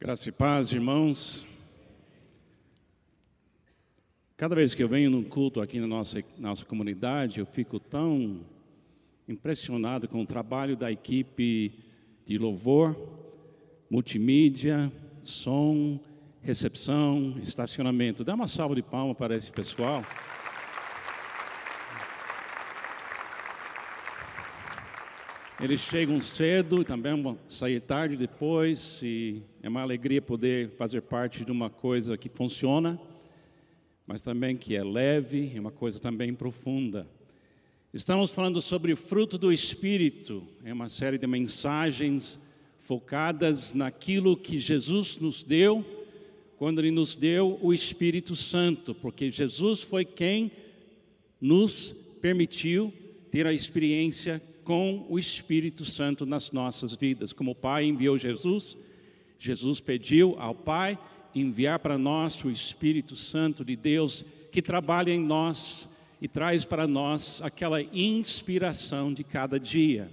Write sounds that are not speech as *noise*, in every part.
Graça e paz, irmãos. Cada vez que eu venho num culto aqui na nossa, nossa comunidade, eu fico tão impressionado com o trabalho da equipe de louvor, multimídia, som, recepção, estacionamento. Dá uma salva de palmas para esse pessoal. Eles chegam cedo e também vão sair tarde depois, e é uma alegria poder fazer parte de uma coisa que funciona, mas também que é leve, é uma coisa também profunda. Estamos falando sobre o fruto do Espírito, é uma série de mensagens focadas naquilo que Jesus nos deu, quando Ele nos deu o Espírito Santo, porque Jesus foi quem nos permitiu ter a experiência com o Espírito Santo nas nossas vidas. Como o Pai enviou Jesus, Jesus pediu ao Pai enviar para nós o Espírito Santo de Deus que trabalha em nós e traz para nós aquela inspiração de cada dia.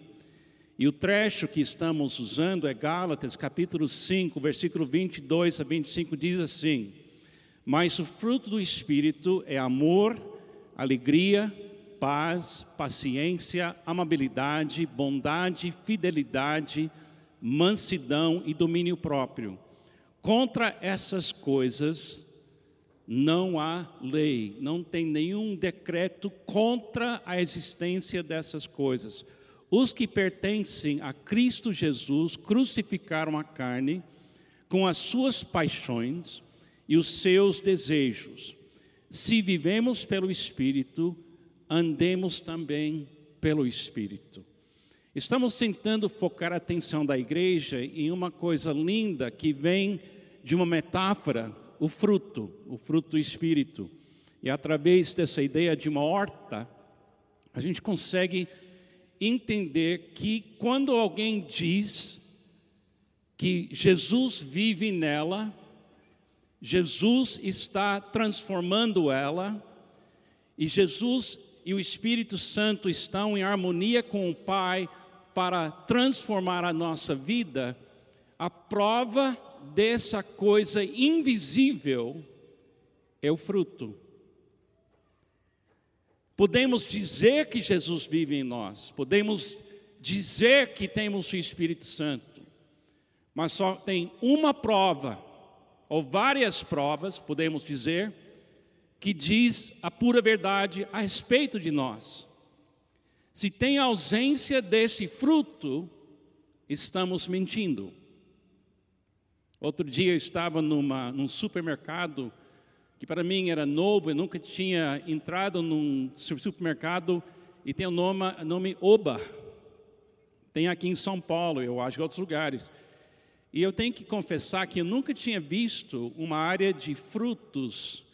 E o trecho que estamos usando é Gálatas, capítulo 5, versículo 22 a 25, diz assim: Mas o fruto do Espírito é amor, alegria, paz, paciência, amabilidade, bondade, fidelidade, mansidão e domínio próprio. Contra essas coisas não há lei, não tem nenhum decreto contra a existência dessas coisas. Os que pertencem a Cristo Jesus crucificaram a carne com as suas paixões e os seus desejos. Se vivemos pelo Espírito, andemos também pelo Espírito. Estamos tentando focar a atenção da igreja em uma coisa linda que vem de uma metáfora, o fruto, o fruto do Espírito. E através dessa ideia de uma horta, a gente consegue entender que quando alguém diz que Jesus vive nela, Jesus está transformando ela, e Jesus e o Espírito Santo estão em harmonia com o Pai para transformar a nossa vida, a prova dessa coisa invisível é o fruto. Podemos dizer que Jesus vive em nós, podemos dizer que temos o Espírito Santo, mas só tem uma prova, ou várias provas, podemos dizer, que diz a pura verdade a respeito de nós. Se tem ausência desse fruto, estamos mentindo. Outro dia eu estava numa, num supermercado que para mim era novo, eu nunca tinha entrado num supermercado e tem o nome, nome Oba. Tem aqui em São Paulo, eu acho, em outros lugares. E eu tenho que confessar que eu nunca tinha visto uma área de frutos,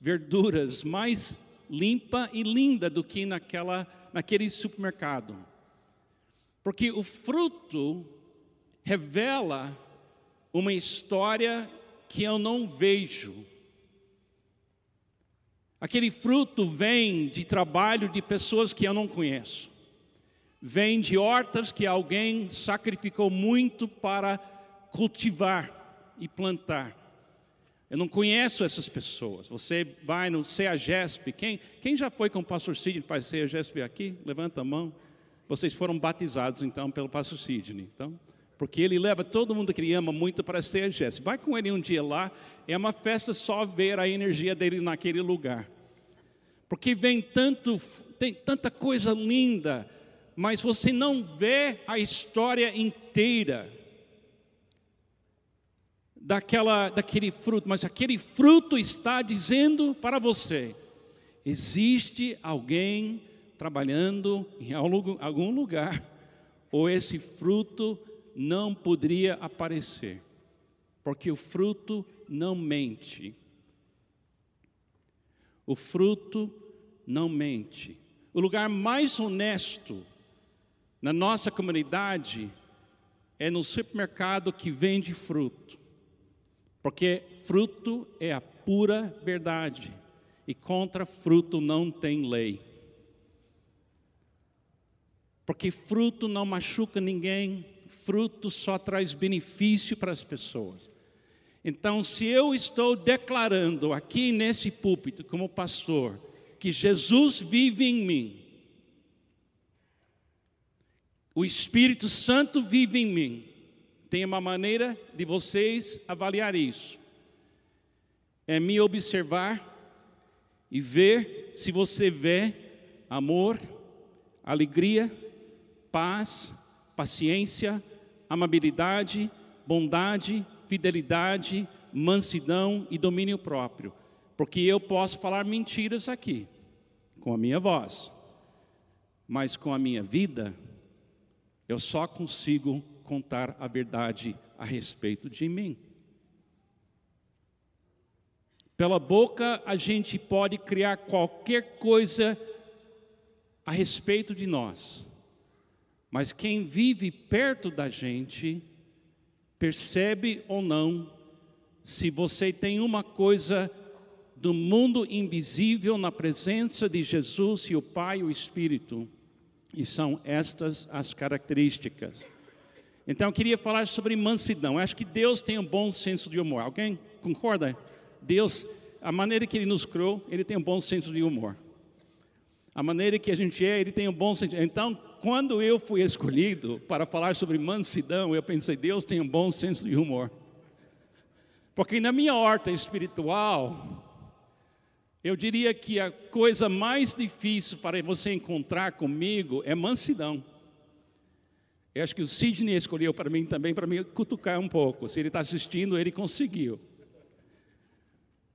verduras mais limpa e linda do que naquela, naquele supermercado. Porque o fruto revela uma história que eu não vejo. Aquele fruto vem de trabalho de pessoas que eu não conheço. Vem de hortas que alguém sacrificou muito para cultivar e plantar. Eu não conheço essas pessoas. Você vai no CEAGESP. Quem, quem já foi com o pastor Sidney para CEAGESP aqui? Levanta a mão. Vocês foram batizados então pelo pastor Sidney. Então, porque ele leva todo mundo que ele ama muito para CEAGESP. Vai com ele um dia lá. É uma festa só ver a energia dele naquele lugar. Porque vem tanto, tem tanta coisa linda, mas você não vê a história inteira daquela, daquele fruto, mas aquele fruto está dizendo para você: existe alguém trabalhando em algum lugar, ou esse fruto não poderia aparecer, porque o fruto não mente. O fruto não mente. O lugar mais honesto na nossa comunidade é no supermercado que vende fruto, porque fruto é a pura verdade e contra fruto não tem lei. Porque fruto não machuca ninguém, fruto só traz benefício para as pessoas. Então, se eu estou declarando aqui nesse púlpito, como pastor, que Jesus vive em mim, o Espírito Santo vive em mim, tem uma maneira de vocês avaliar isso. É me observar e ver se você vê amor, alegria, paz, paciência, amabilidade, bondade, fidelidade, mansidão e domínio próprio. Porque eu posso falar mentiras aqui, com a minha voz, mas com a minha vida, eu só consigo contar a verdade a respeito de mim. Pela boca a gente pode criar qualquer coisa a respeito de nós, mas quem vive perto da gente percebe ou não se você tem uma coisa do mundo invisível na presença de Jesus e o Pai e o Espírito. E são estas as características. Então eu queria falar sobre mansidão. Eu acho que Deus tem um bom senso de humor. Alguém concorda? Deus, a maneira que Ele nos criou, Ele tem um bom senso de humor. A maneira que a gente é, Ele tem um bom senso. Então, quando eu fui escolhido para falar sobre mansidão, eu pensei, Deus tem um bom senso de humor. Porque na minha horta espiritual, eu diria que a coisa mais difícil para você encontrar comigo é mansidão. Eu acho que o Sidney escolheu para mim também, para me cutucar um pouco. Se ele está assistindo, ele conseguiu.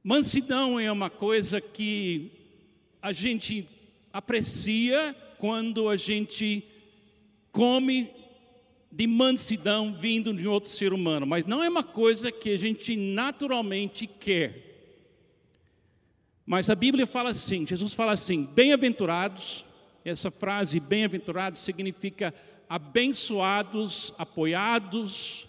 Mansidão é uma coisa que a gente aprecia quando a gente come de mansidão vindo de outro ser humano, mas não é uma coisa que a gente naturalmente quer. Mas a Bíblia fala assim, Jesus fala assim: bem-aventurados, essa frase bem-aventurados significa abençoados, apoiados,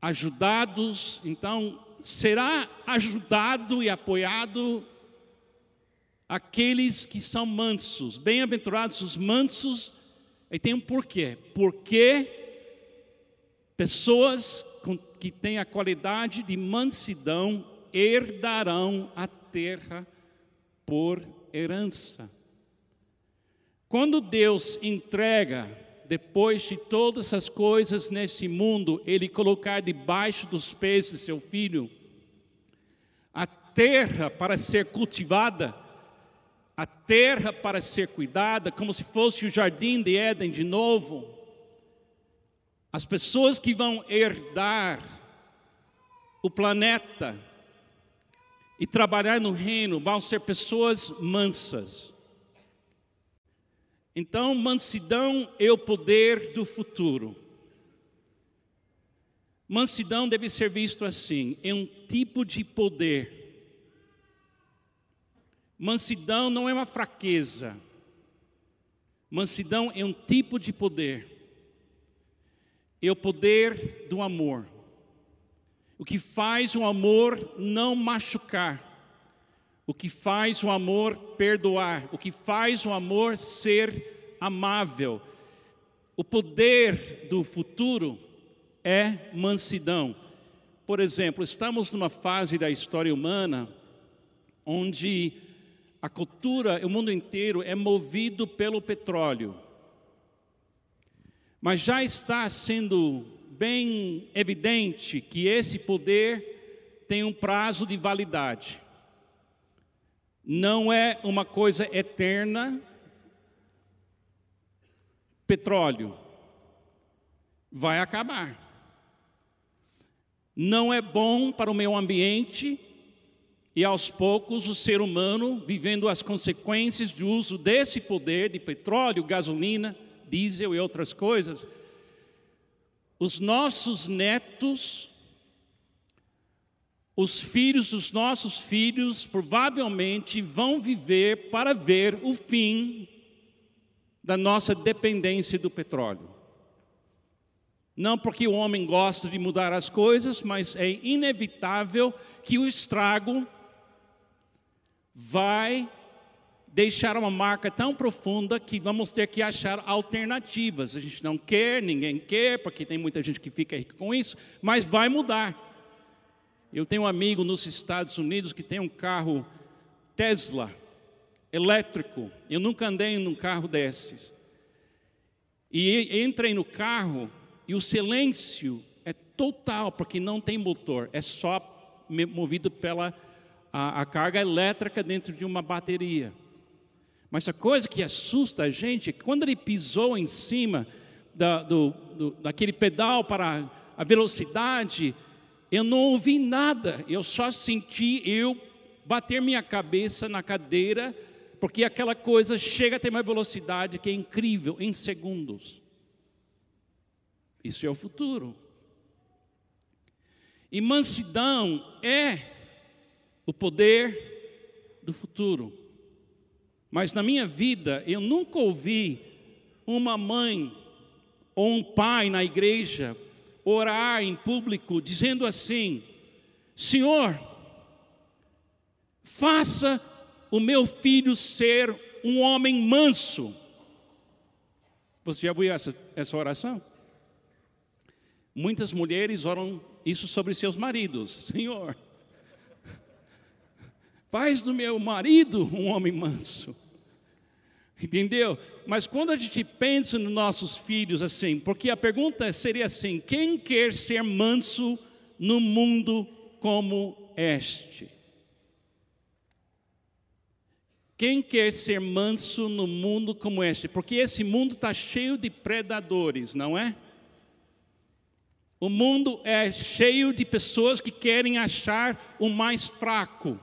ajudados. Então, será ajudado e apoiado aqueles que são mansos. Bem-aventurados os mansos, e tem um porquê. Porque pessoas que têm a qualidade de mansidão herdarão a terra por herança. Quando Deus entrega, depois de todas as coisas nesse mundo, Ele colocar debaixo dos pés de seu filho, a terra para ser cultivada, a terra para ser cuidada, como se fosse o jardim de Éden de novo, as pessoas que vão herdar o planeta, e trabalhar no reino vão ser pessoas mansas. Então, mansidão é o poder do futuro. Mansidão deve ser visto assim: é um tipo de poder. Mansidão não é uma fraqueza. Mansidão é um tipo de poder. É o poder do amor. O que faz o amor não machucar, o que faz o amor perdoar, o que faz o amor ser amável. O poder do futuro é mansidão. Por exemplo, estamos numa fase da história humana onde a cultura, o mundo inteiro é movido pelo petróleo. Mas já está sendo bem evidente que esse poder tem um prazo de validade. Não é uma coisa eterna. Petróleo vai acabar. Não é bom para o meio ambiente e aos poucos o ser humano vivendo as consequências do uso desse poder de petróleo, gasolina, diesel e outras coisas os nossos netos, os filhos dos nossos filhos, provavelmente vão viver para ver o fim da nossa dependência do petróleo. Não porque o homem gosta de mudar as coisas, mas é inevitável que o estrago vai deixar uma marca tão profunda que vamos ter que achar alternativas. A gente não quer, ninguém quer, porque tem muita gente que fica com isso, mas vai mudar. Eu tenho um amigo nos Estados Unidos que tem um carro Tesla elétrico. Eu nunca andei num carro desses. E entrei no carro e o silêncio é total, porque não tem motor, é só movido pela a, a carga elétrica dentro de uma bateria. Mas a coisa que assusta a gente é que quando ele pisou em cima da, do, do, daquele pedal para a velocidade, eu não ouvi nada, eu só senti eu bater minha cabeça na cadeira, porque aquela coisa chega a ter uma velocidade que é incrível, em segundos. Isso é o futuro. E mansidão é o poder do futuro. Mas na minha vida eu nunca ouvi uma mãe ou um pai na igreja orar em público dizendo assim: Senhor, faça o meu filho ser um homem manso. Você já viu essa, essa oração? Muitas mulheres oram isso sobre seus maridos: Senhor, faz do meu marido um homem manso. Entendeu? Mas quando a gente pensa nos nossos filhos assim, porque a pergunta seria assim: quem quer ser manso no mundo como este? Quem quer ser manso no mundo como este? Porque esse mundo está cheio de predadores, não é? O mundo é cheio de pessoas que querem achar o mais fraco.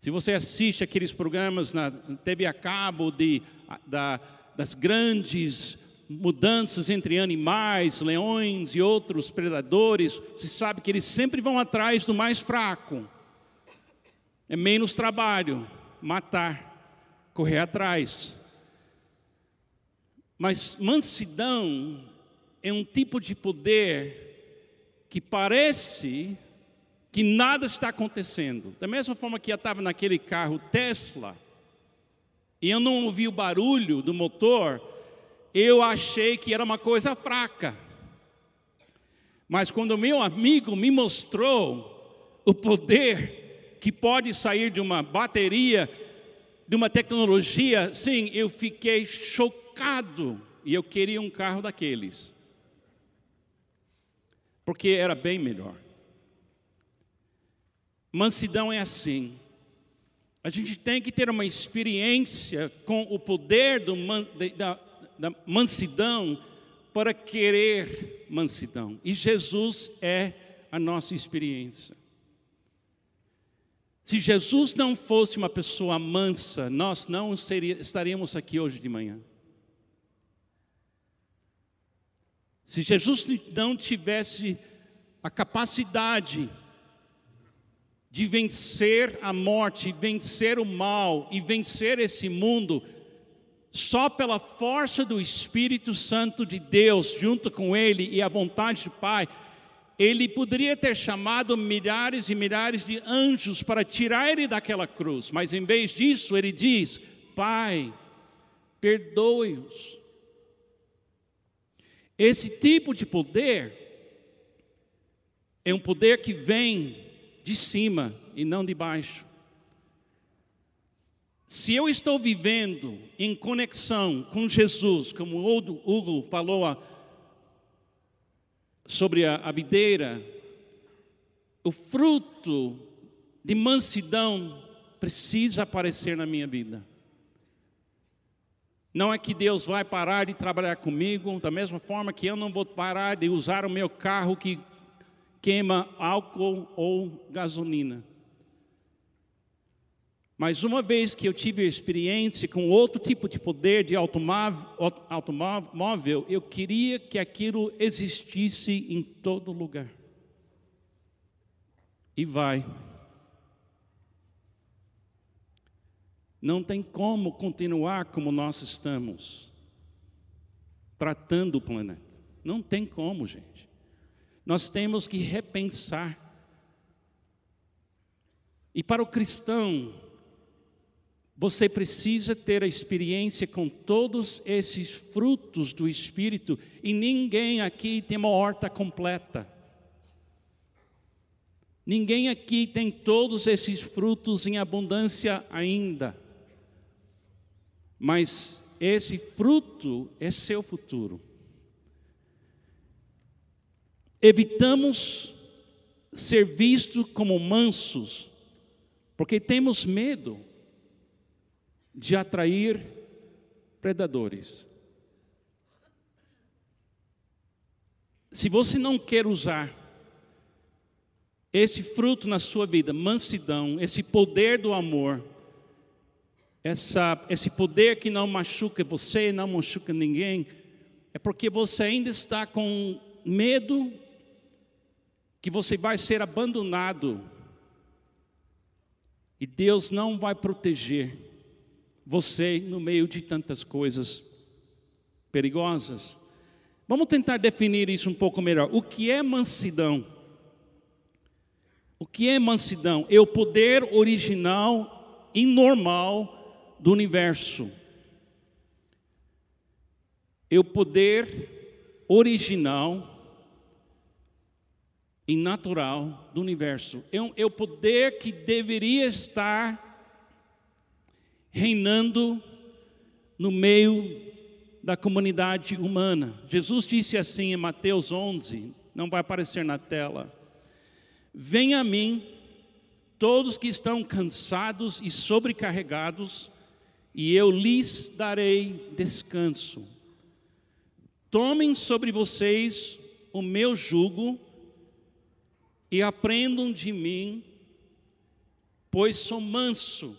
Se você assiste aqueles programas na TV a cabo de, da, das grandes mudanças entre animais, leões e outros predadores, você sabe que eles sempre vão atrás do mais fraco. É menos trabalho matar, correr atrás. Mas mansidão é um tipo de poder que parece que nada está acontecendo. Da mesma forma que eu estava naquele carro Tesla, e eu não ouvi o barulho do motor, eu achei que era uma coisa fraca. Mas quando meu amigo me mostrou o poder que pode sair de uma bateria, de uma tecnologia, sim, eu fiquei chocado e eu queria um carro daqueles. Porque era bem melhor. Mansidão é assim. A gente tem que ter uma experiência com o poder do, da, da mansidão para querer mansidão. E Jesus é a nossa experiência. Se Jesus não fosse uma pessoa mansa, nós não seria, estaríamos aqui hoje de manhã. Se Jesus não tivesse a capacidade de vencer a morte, vencer o mal e vencer esse mundo, só pela força do Espírito Santo de Deus, junto com Ele e a vontade do Pai, ele poderia ter chamado milhares e milhares de anjos para tirar ele daquela cruz, mas em vez disso, ele diz: Pai, perdoe-os. Esse tipo de poder é um poder que vem de cima e não de baixo. Se eu estou vivendo em conexão com Jesus, como o Hugo falou a, sobre a videira, o fruto de mansidão precisa aparecer na minha vida. Não é que Deus vai parar de trabalhar comigo, da mesma forma que eu não vou parar de usar o meu carro que queima álcool ou gasolina. Mas uma vez que eu tive experiência com outro tipo de poder de automóvel, eu queria que aquilo existisse em todo lugar. E vai. Não tem como continuar como nós estamos, tratando o planeta. Não tem como, gente. Nós temos que repensar. E para o cristão, você precisa ter a experiência com todos esses frutos do Espírito, e ninguém aqui tem uma horta completa. Ninguém aqui tem todos esses frutos em abundância ainda. Mas esse fruto é seu futuro. Evitamos ser vistos como mansos, porque temos medo de atrair predadores. Se você não quer usar esse fruto na sua vida, mansidão, esse poder do amor, essa, esse poder que não machuca você, não machuca ninguém, é porque você ainda está com medo que você vai ser abandonado e Deus não vai proteger você no meio de tantas coisas perigosas. Vamos tentar definir isso um pouco melhor. O que é mansidão? O que é mansidão? É o poder original e normal do universo. É o poder original e natural do universo. É, é o poder que deveria estar reinando no meio da comunidade humana. Jesus disse assim em Mateus 11, não vai aparecer na tela: Venha a mim, todos que estão cansados e sobrecarregados, e eu lhes darei descanso. Tomem sobre vocês o meu jugo e aprendam de mim, pois sou manso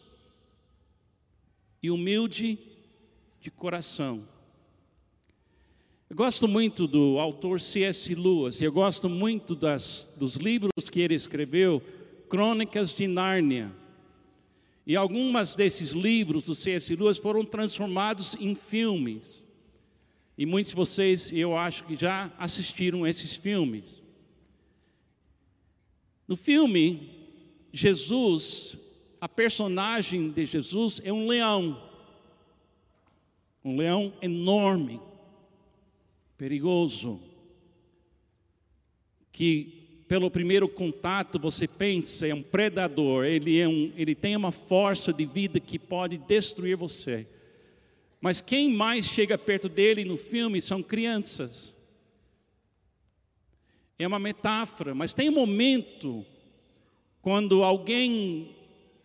e humilde de coração. Eu gosto muito do autor C.S. Lewis, eu gosto muito das, dos livros que ele escreveu, Crônicas de Nárnia. E algumas desses livros do C.S. Lewis foram transformados em filmes. E muitos de vocês, eu acho que já assistiram esses filmes. No filme, Jesus a personagem de Jesus é um leão. Um leão enorme, perigoso, que pelo primeiro contato você pensa é um predador, ele, é um, ele tem uma força de vida que pode destruir você. Mas quem mais chega perto dele no filme são crianças. É uma metáfora, mas tem um momento quando alguém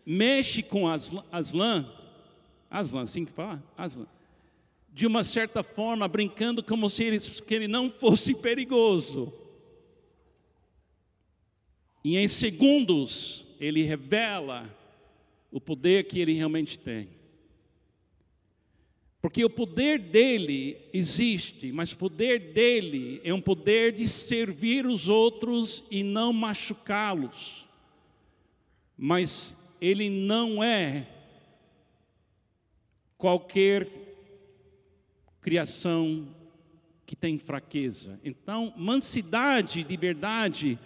mexe com Aslan, Aslan, assim que fala? Aslan, de uma certa forma, brincando como se ele, que ele não fosse *laughs* perigoso. E em segundos, ele revela o poder que ele realmente tem. Porque o poder dele existe, mas o poder dele é um poder de servir os outros e não machucá-los. Mas ele não é qualquer criação que tem fraqueza. Então, mansidade de verdade,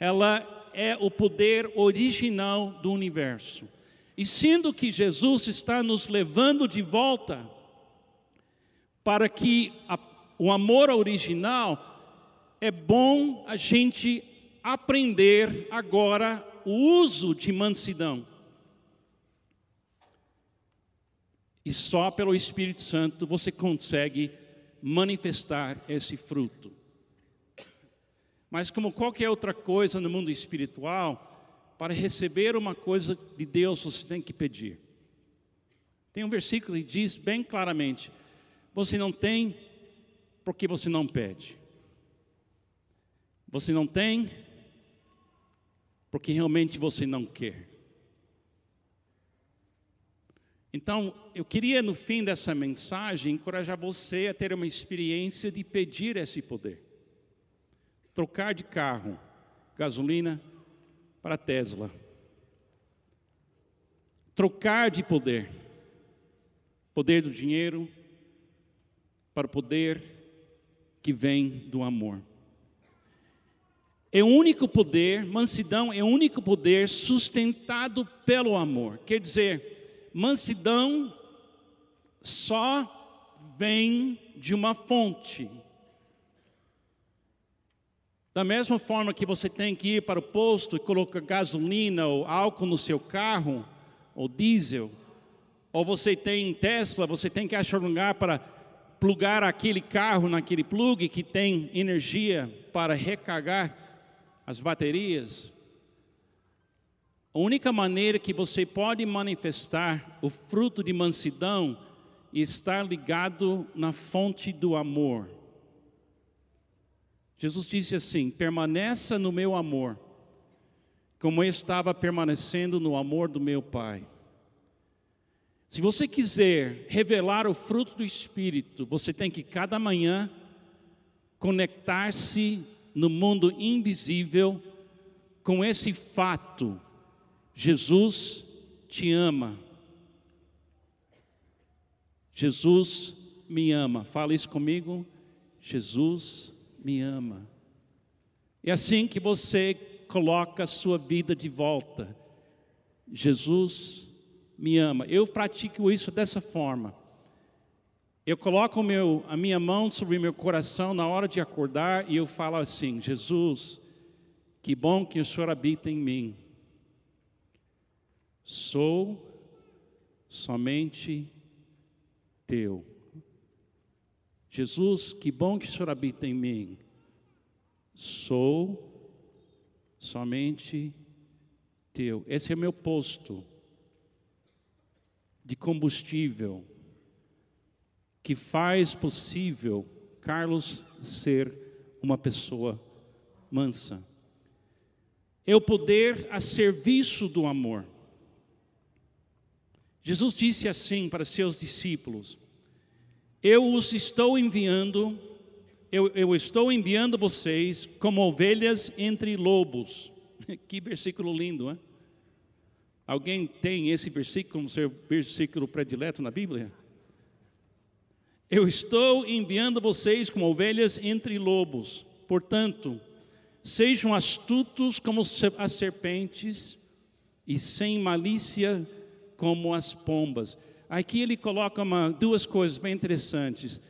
ela é o poder original do universo. E sendo que Jesus está nos levando de volta para que a, o amor original, é bom a gente aprender agora o uso de mansidão. E só pelo Espírito Santo você consegue manifestar esse fruto. Mas, como qualquer outra coisa no mundo espiritual, para receber uma coisa de Deus você tem que pedir. Tem um versículo que diz bem claramente: você não tem porque você não pede. Você não tem porque realmente você não quer. Então, eu queria, no fim dessa mensagem, encorajar você a ter uma experiência de pedir esse poder. Trocar de carro, gasolina, para Tesla. Trocar de poder. Poder do dinheiro para o poder que vem do amor. É o único poder, mansidão é o único poder sustentado pelo amor. Quer dizer, mansidão só vem de uma fonte. Da mesma forma que você tem que ir para o posto e colocar gasolina ou álcool no seu carro, ou diesel, ou você tem Tesla, você tem que achar um lugar para plugar aquele carro naquele plug que tem energia para recarregar as baterias. A única maneira que você pode manifestar o fruto de mansidão é estar ligado na fonte do amor. Jesus disse assim: permaneça no meu amor, como eu estava permanecendo no amor do meu Pai. Se você quiser revelar o fruto do Espírito, você tem que cada manhã conectar-se no mundo invisível com esse fato Jesus te ama. Jesus me ama. Fala isso comigo. Jesus me ama. É assim que você coloca a sua vida de volta. Jesus me ama. Eu pratico isso dessa forma. Eu coloco meu, a minha mão sobre meu coração na hora de acordar e eu falo assim: Jesus, que bom que o Senhor habita em mim. Sou somente teu. Jesus, que bom que o Senhor habita em mim. Sou somente teu. Esse é o meu posto de combustível que faz possível Carlos ser uma pessoa mansa. É o poder a serviço do amor. Jesus disse assim para seus discípulos: Eu os estou enviando, eu, eu estou enviando vocês como ovelhas entre lobos. *laughs* Que versículo lindo, hein? Alguém tem esse versículo como seu versículo predileto na Bíblia? Eu estou enviando vocês como ovelhas entre lobos. Portanto, sejam astutos como as serpentes e sem malícia como as pombas. Aqui ele coloca uma, duas coisas bem interessantes.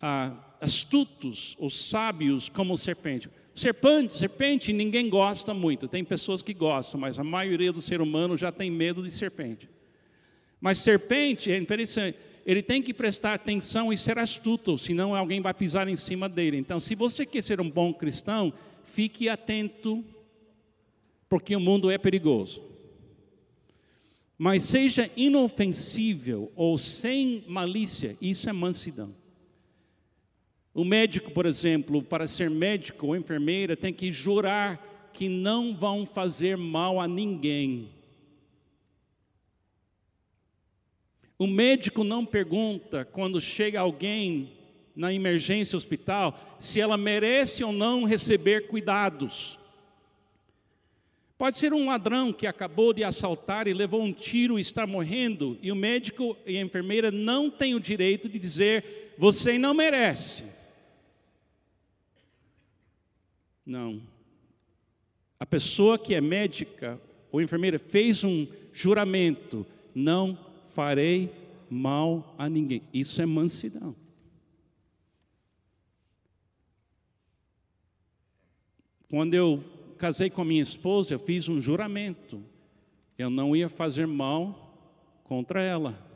Ah, astutos, os sábios como serpente. Serpente, serpente ninguém gosta muito. Tem pessoas que gostam, mas a maioria do ser humano já tem medo de serpente. Mas serpente é interessante. Ele tem que prestar atenção e ser astuto, senão alguém vai pisar em cima dele. Então, se você quer ser um bom cristão, fique atento, porque o mundo é perigoso mas seja inofensível ou sem malícia, isso é mansidão. O médico, por exemplo, para ser médico ou enfermeira, tem que jurar que não vão fazer mal a ninguém. O médico não pergunta quando chega alguém na emergência hospital se ela merece ou não receber cuidados. Pode ser um ladrão que acabou de assaltar e levou um tiro e está morrendo, e o médico e a enfermeira não têm o direito de dizer: você não merece. Não. A pessoa que é médica ou enfermeira fez um juramento: não farei mal a ninguém. Isso é mansidão. Quando eu casei com a minha esposa, eu fiz um juramento. Eu não ia fazer mal contra ela.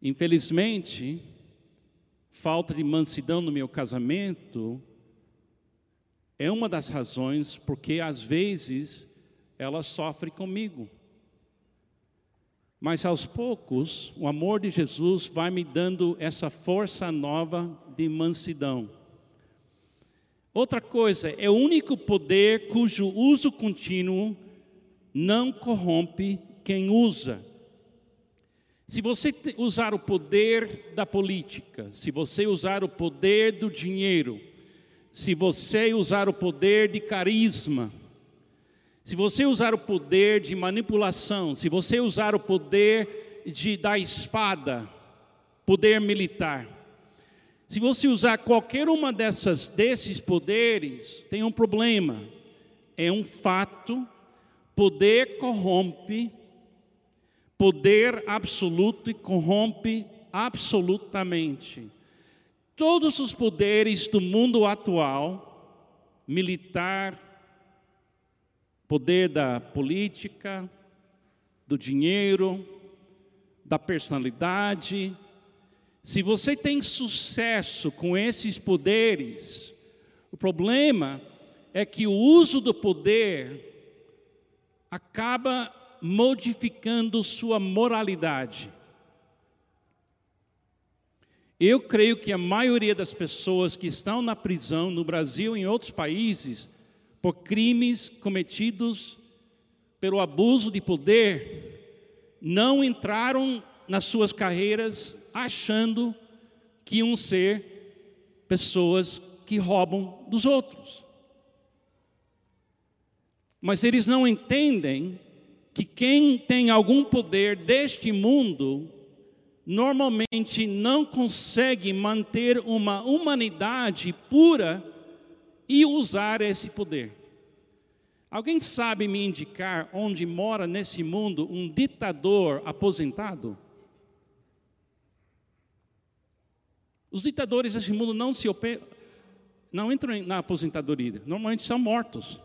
Infelizmente, falta de mansidão no meu casamento é uma das razões porque às vezes ela sofre comigo. Mas aos poucos, o amor de Jesus vai me dando essa força nova de mansidão. Outra coisa, é o único poder cujo uso contínuo não corrompe quem usa. Se você usar o poder da política, se você usar o poder do dinheiro, se você usar o poder de carisma, se você usar o poder de manipulação, se você usar o poder de, da espada, poder militar, se você usar qualquer uma dessas desses poderes, tem um problema. É um fato, poder corrompe, poder absoluto corrompe absolutamente. Todos os poderes do mundo atual, militar, poder da política, do dinheiro, da personalidade, se você tem sucesso com esses poderes, o problema é que o uso do poder acaba modificando sua moralidade. Eu creio que a maioria das pessoas que estão na prisão no Brasil e em outros países por crimes cometidos pelo abuso de poder não entraram nas suas carreiras achando que iam ser pessoas que roubam dos outros. Mas eles não entendem que quem tem algum poder deste mundo normalmente não consegue manter uma humanidade pura e usar esse poder. Alguém sabe me indicar onde mora nesse mundo um ditador aposentado? Os ditadores desse mundo não se não entram na aposentadoria, normalmente são mortos.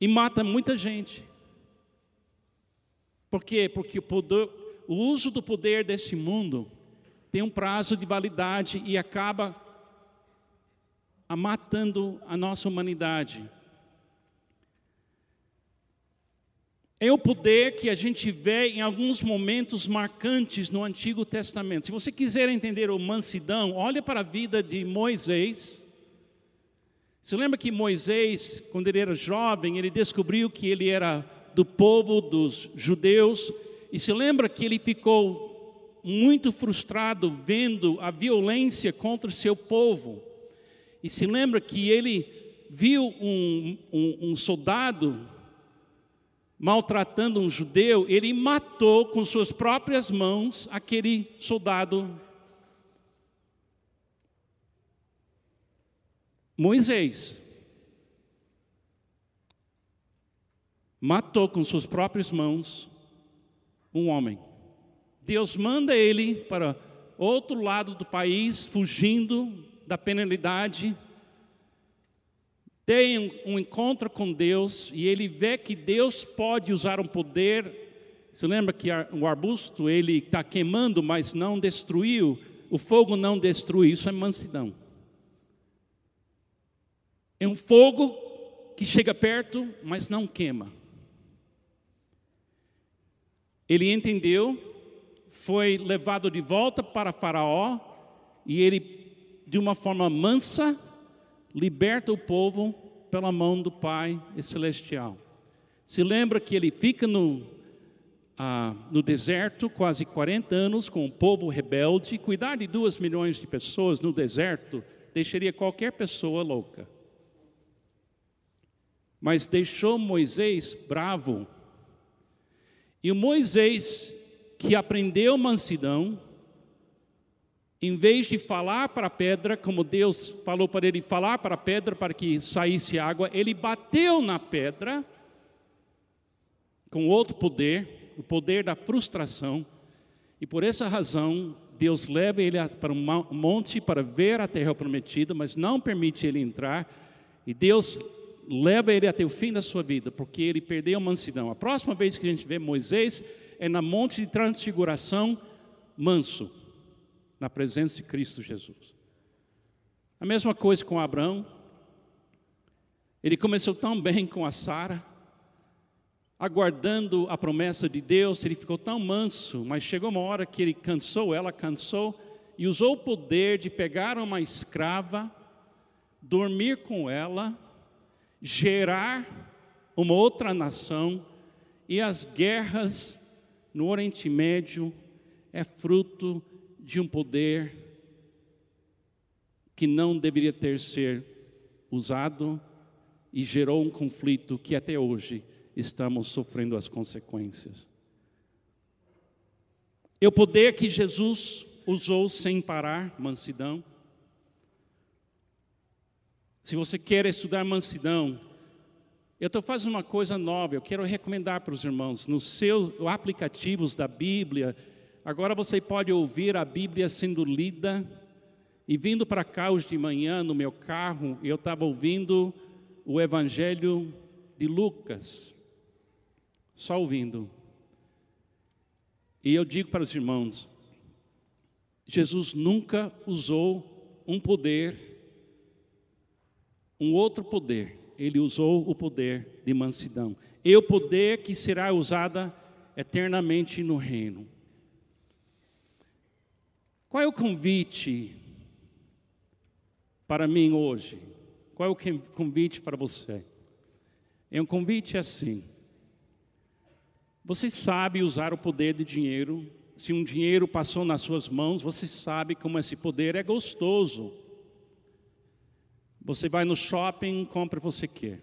E mata muita gente. Por quê? Porque o, poder, o uso do poder desse mundo tem um prazo de validade e acaba matando a nossa humanidade. É o poder que a gente vê em alguns momentos marcantes no Antigo Testamento. Se você quiser entender o mansidão, olha para a vida de Moisés. Você lembra que Moisés, quando ele era jovem, ele descobriu que ele era do povo dos judeus, e se lembra que ele ficou muito frustrado vendo a violência contra o seu povo. E se lembra que ele viu um, um, um soldado maltratando um judeu, ele matou com suas próprias mãos aquele soldado. Moisés matou com suas próprias mãos um homem. Deus manda ele para outro lado do país, fugindo da penalidade tem um encontro com Deus e ele vê que Deus pode usar um poder. Você lembra que o arbusto ele está queimando, mas não destruiu. O fogo não destrui. Isso é mansidão. É um fogo que chega perto, mas não queima. Ele entendeu, foi levado de volta para Faraó e ele, de uma forma mansa, liberta o povo pela mão do Pai Celestial. Se lembra que ele fica no, ah, no deserto quase 40 anos com o povo rebelde. Cuidar de duas milhões de pessoas no deserto deixaria qualquer pessoa louca. Mas deixou Moisés bravo. E Moisés, que aprendeu mansidão, em vez de falar para a pedra, como Deus falou para ele falar para a pedra para que saísse água, ele bateu na pedra com outro poder, o poder da frustração. E por essa razão, Deus leva ele para um monte para ver a terra prometida, mas não permite ele entrar. E Deus leva ele até o fim da sua vida, porque ele perdeu a mansidão. A próxima vez que a gente vê Moisés é na monte de transfiguração, manso na presença de Cristo Jesus. A mesma coisa com Abraão. Ele começou tão bem com a Sara, aguardando a promessa de Deus, ele ficou tão manso, mas chegou uma hora que ele cansou, ela cansou, e usou o poder de pegar uma escrava, dormir com ela, gerar uma outra nação, e as guerras no Oriente Médio é fruto de um poder que não deveria ter ser usado e gerou um conflito que até hoje estamos sofrendo as consequências. É o poder que Jesus usou sem parar, mansidão. Se você quer estudar mansidão, eu estou fazendo uma coisa nova, eu quero recomendar para os irmãos, nos seus aplicativos da Bíblia, agora você pode ouvir a Bíblia sendo lida, e vindo para cá hoje de manhã no meu carro, eu estava ouvindo o Evangelho de Lucas, só ouvindo. E eu digo para os irmãos, Jesus nunca usou um poder, um outro poder, ele usou o poder de mansidão. E o poder que será usado eternamente no reino. Qual é o convite para mim hoje? Qual é o convite para você? É um convite assim. Você sabe usar o poder de dinheiro. Se um dinheiro passou nas suas mãos, você sabe como esse poder é gostoso. Você vai no shopping, compra o que você quer.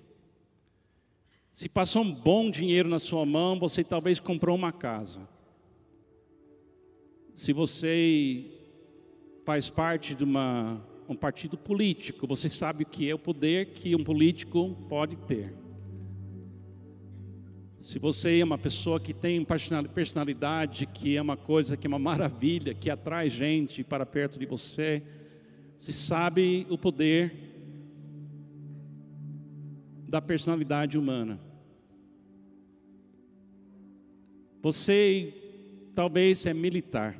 Se passou um bom dinheiro na sua mão, você talvez comprou uma casa. Se você faz parte de uma, um partido político, você sabe o que é o poder que um político pode ter. Se você é uma pessoa que tem personalidade, que é uma coisa que é uma maravilha, que atrai gente para perto de você, você sabe o poder da personalidade humana. Você talvez é militar,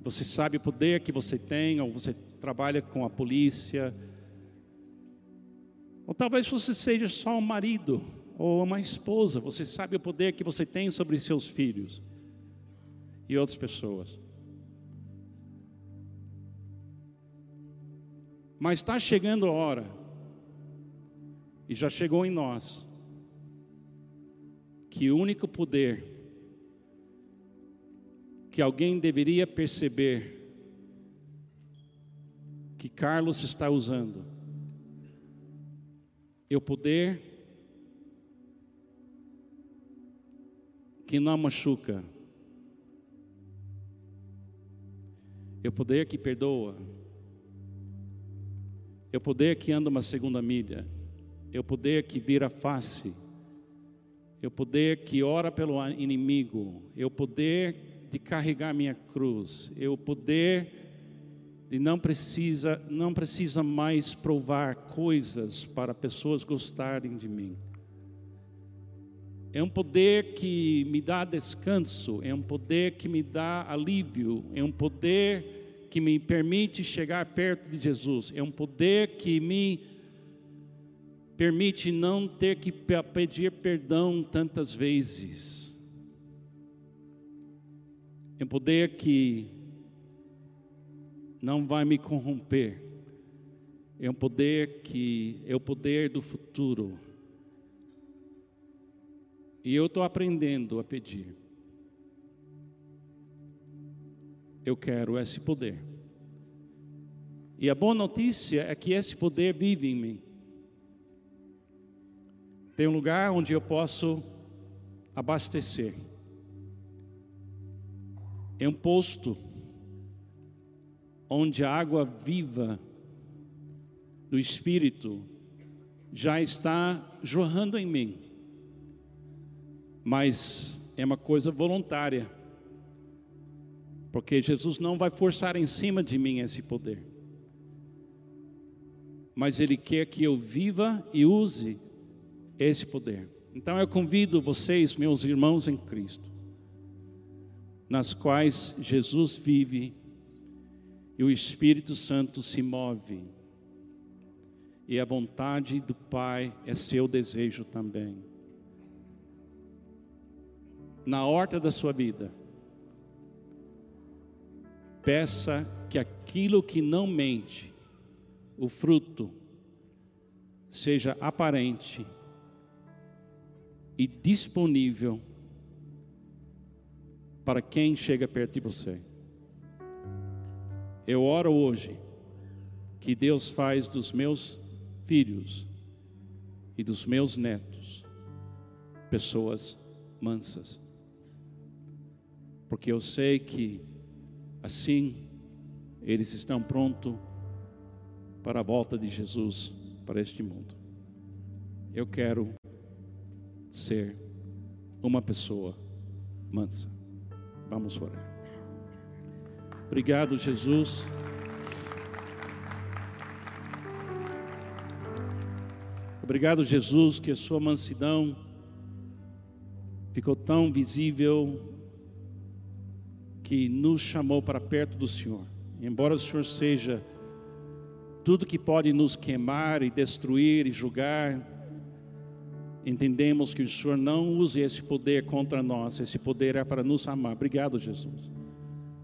você sabe o poder que você tem, ou você trabalha com a polícia, ou talvez você seja só um marido ou uma esposa, você sabe o poder que você tem sobre seus filhos e outras pessoas. Mas está chegando a hora e já chegou em nós, que o único poder que alguém deveria perceber que Carlos está usando é o poder que não machuca, é o poder que perdoa, é o poder que anda uma segunda milha é o poder que vira face, é o poder que ora pelo inimigo, é o poder de carregar minha cruz, é o poder de não precisa, não precisa mais provar coisas para pessoas gostarem de mim. É um poder que me dá descanso, é um poder que me dá alívio, é um poder que me permite chegar perto de Jesus, é um poder que me permite não ter que pedir perdão tantas vezes. É um poder que não vai me corromper. É um poder que é o poder do futuro. E eu estou aprendendo a pedir. Eu quero esse poder. E a boa notícia é que esse poder vive em mim. Tem um lugar onde eu posso abastecer. É um posto onde a água viva do Espírito já está jorrando em mim. Mas é uma coisa voluntária. Porque Jesus não vai forçar em cima de mim esse poder. Mas Ele quer que eu viva e use esse poder. Então eu convido vocês, meus irmãos em Cristo, nas quais Jesus vive e o Espírito Santo se move, e a vontade do Pai é seu desejo também. Na horta da sua vida, peça que aquilo que não mente, o fruto, seja aparente e disponível para quem chega perto de você. Eu oro hoje que Deus faz dos meus filhos e dos meus netos pessoas mansas. Porque eu sei que assim eles estão prontos para a volta de Jesus para este mundo. Eu quero ser uma pessoa mansa. Vamos orar. Obrigado, Jesus. Obrigado, Jesus, que a sua mansidão ficou tão visível que nos chamou para perto do Senhor. Embora o Senhor seja tudo que pode nos queimar e destruir e julgar, entendemos que o Senhor não usa esse poder contra nós, esse poder é para nos amar. Obrigado, Jesus.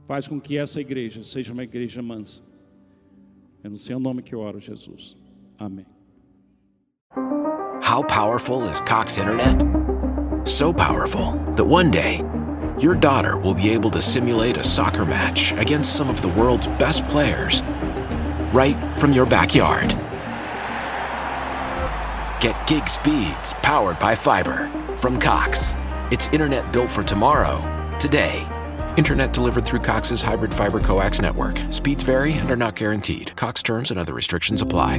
Faz com que essa igreja seja uma igreja mansa. É no seu nome que eu oro, Jesus. Amém. How powerful is Cox Internet? So powerful that one day your daughter will be able to simulate a soccer match against some of the world's best players right from your backyard. Get gig speeds powered by fiber from Cox. It's internet built for tomorrow, today. Internet delivered through Cox's hybrid fiber coax network. Speeds vary and are not guaranteed. Cox terms and other restrictions apply.